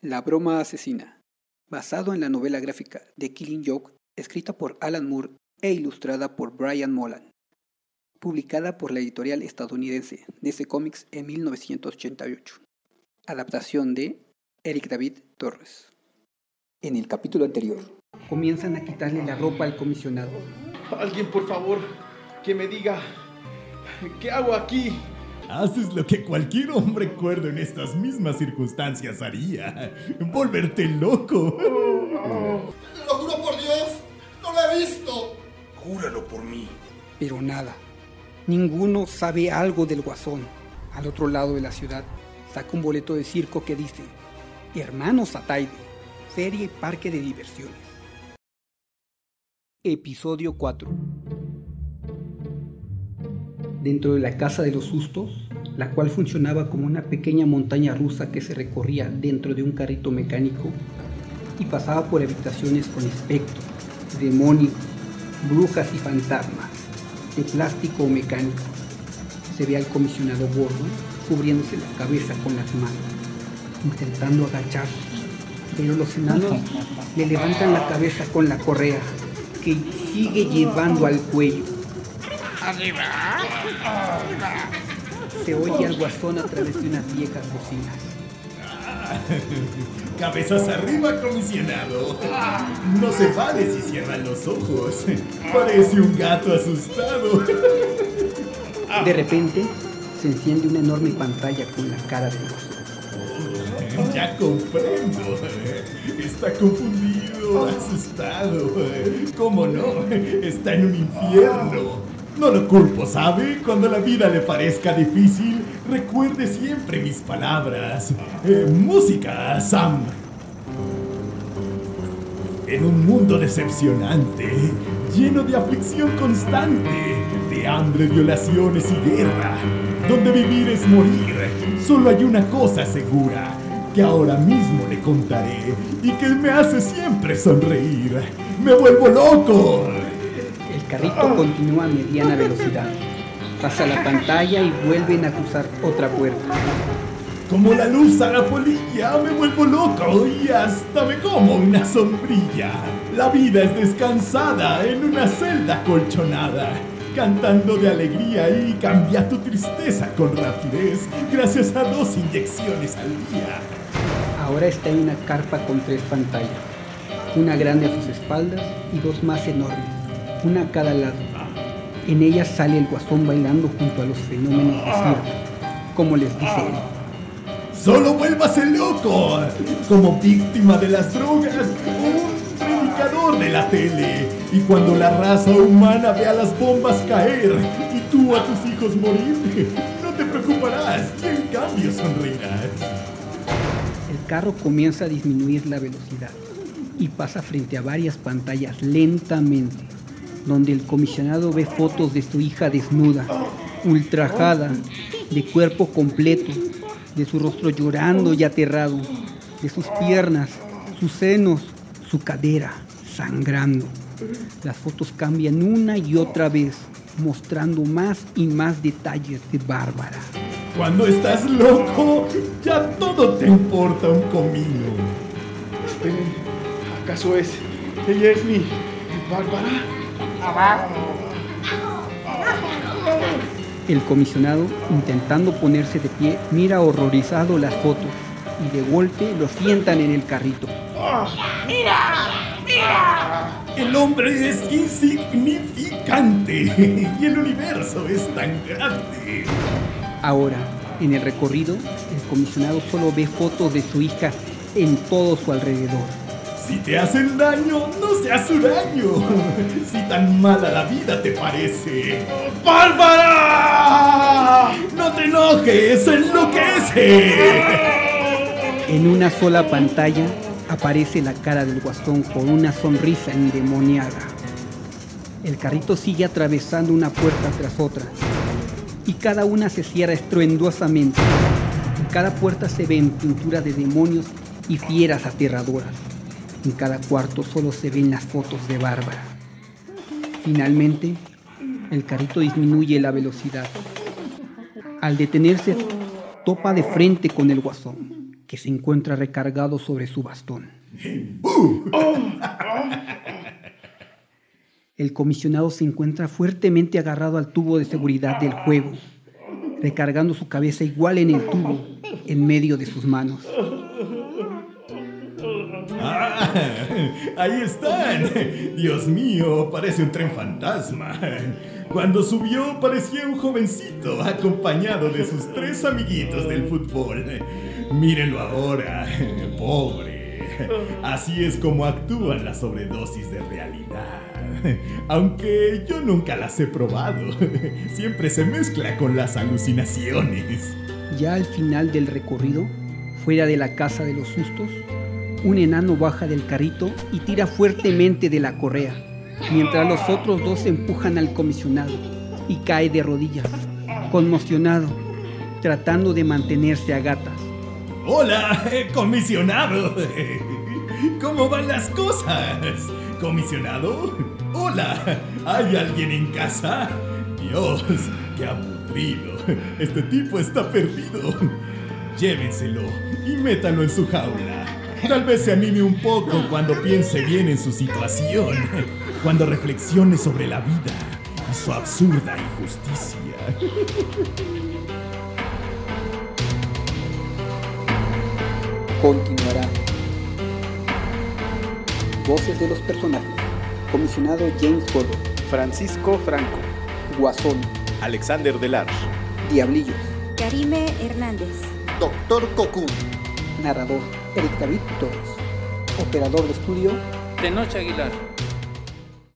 La broma asesina, basado en la novela gráfica The Killing Joke, escrita por Alan Moore e ilustrada por Brian Molan, publicada por la editorial estadounidense DC Comics en 1988. Adaptación de Eric David Torres. En el capítulo anterior, comienzan a quitarle la ropa al comisionado. Alguien, por favor, que me diga, ¿qué hago aquí? Haces lo que cualquier hombre cuerdo en estas mismas circunstancias haría. Volverte loco. Lo juro por Dios, no lo he visto. Júralo por mí. Pero nada, ninguno sabe algo del guasón. Al otro lado de la ciudad, saca un boleto de circo que dice, Hermanos Ataide, Feria y Parque de Diversiones. Episodio 4 Dentro de la Casa de los Sustos, la cual funcionaba como una pequeña montaña rusa que se recorría dentro de un carrito mecánico y pasaba por habitaciones con espectros, demonios, brujas y fantasmas, de plástico o mecánico. Se ve al comisionado gordo cubriéndose la cabeza con las manos, intentando agacharse, pero los enanos le levantan la cabeza con la correa que sigue llevando al cuello. Se oye al guasón a través de unas viejas bocinas. Cabezas arriba, comisionado. No se vale si cierran los ojos. Parece un gato asustado. De repente, se enciende una enorme pantalla con la cara del guasón. Ya comprendo. Está confundido, asustado. ¿Cómo no? Está en un infierno. No lo culpo, ¿sabe? Cuando la vida le parezca difícil, recuerde siempre mis palabras. Eh, música, Sam. En un mundo decepcionante, lleno de aflicción constante, de hambre, violaciones y guerra, donde vivir es morir, solo hay una cosa segura, que ahora mismo le contaré y que me hace siempre sonreír. ¡Me vuelvo loco! El carrito continúa a mediana velocidad. Pasa la pantalla y vuelven a cruzar otra puerta. Como la luz a la polilla, me vuelvo loco y hasta me como una sombrilla. La vida es descansada en una celda colchonada, cantando de alegría y cambia tu tristeza con rapidez gracias a dos inyecciones al día. Ahora está en una carpa con tres pantallas. Una grande a sus espaldas y dos más enormes, una a cada lado. En ellas sale el guasón bailando junto a los fenómenos de circo, como les dice él. Solo vuélvase loco, como víctima de las drogas o un predicador de la tele. Y cuando la raza humana vea las bombas caer y tú a tus hijos morir, no te preocuparás y en cambio sonreirás. El carro comienza a disminuir la velocidad y pasa frente a varias pantallas lentamente, donde el comisionado ve fotos de su hija desnuda, ultrajada, de cuerpo completo, de su rostro llorando y aterrado, de sus piernas, sus senos, su cadera sangrando. Las fotos cambian una y otra vez, mostrando más y más detalles de Bárbara. Cuando estás loco, ya todo te importa un comino. Esperen, ¿acaso es? Ella es mi Bárbara. El comisionado, intentando ponerse de pie, mira horrorizado las fotos y de golpe lo sientan en el carrito. El hombre es insignificante y el universo es tan grande. Ahora, en el recorrido, el comisionado solo ve fotos de su hija en todo su alrededor. Si te hacen daño, no seas huraño. Si tan mala la vida te parece. ¡Bárbara! No te enojes, enloquece. En una sola pantalla aparece la cara del guasón con una sonrisa endemoniada. El carrito sigue atravesando una puerta tras otra y cada una se cierra estruendosamente. En cada puerta se ven pinturas de demonios y fieras aterradoras. En cada cuarto solo se ven las fotos de Bárbara. Finalmente, el carrito disminuye la velocidad. Al detenerse, topa de frente con el guasón, que se encuentra recargado sobre su bastón. El comisionado se encuentra fuertemente agarrado al tubo de seguridad del juego, recargando su cabeza igual en el tubo, en medio de sus manos. Ah, ahí están. Dios mío, parece un tren fantasma. Cuando subió parecía un jovencito acompañado de sus tres amiguitos del fútbol. Mírenlo ahora, pobre. Así es como actúan las sobredosis de realidad. Aunque yo nunca las he probado. Siempre se mezcla con las alucinaciones. Ya al final del recorrido, fuera de la casa de los sustos, un enano baja del carrito y tira fuertemente de la correa, mientras los otros dos empujan al comisionado y cae de rodillas, conmocionado, tratando de mantenerse a gatas. Hola, comisionado. ¿Cómo van las cosas? ¿Comisionado? Hola, ¿hay alguien en casa? Dios, qué aburrido. Este tipo está perdido. Llévenselo y métalo en su jaula. Tal vez se anime un poco cuando piense bien en su situación, cuando reflexione sobre la vida y su absurda injusticia. Continuará. Voces de los personajes. Comisionado James Gordon. Francisco Franco. Guasón. Alexander Delarge. Diablillos. Karime Hernández. Doctor Cocoon. Narrador. Eric David Torres. Operador de estudio. Tenoch Aguilar.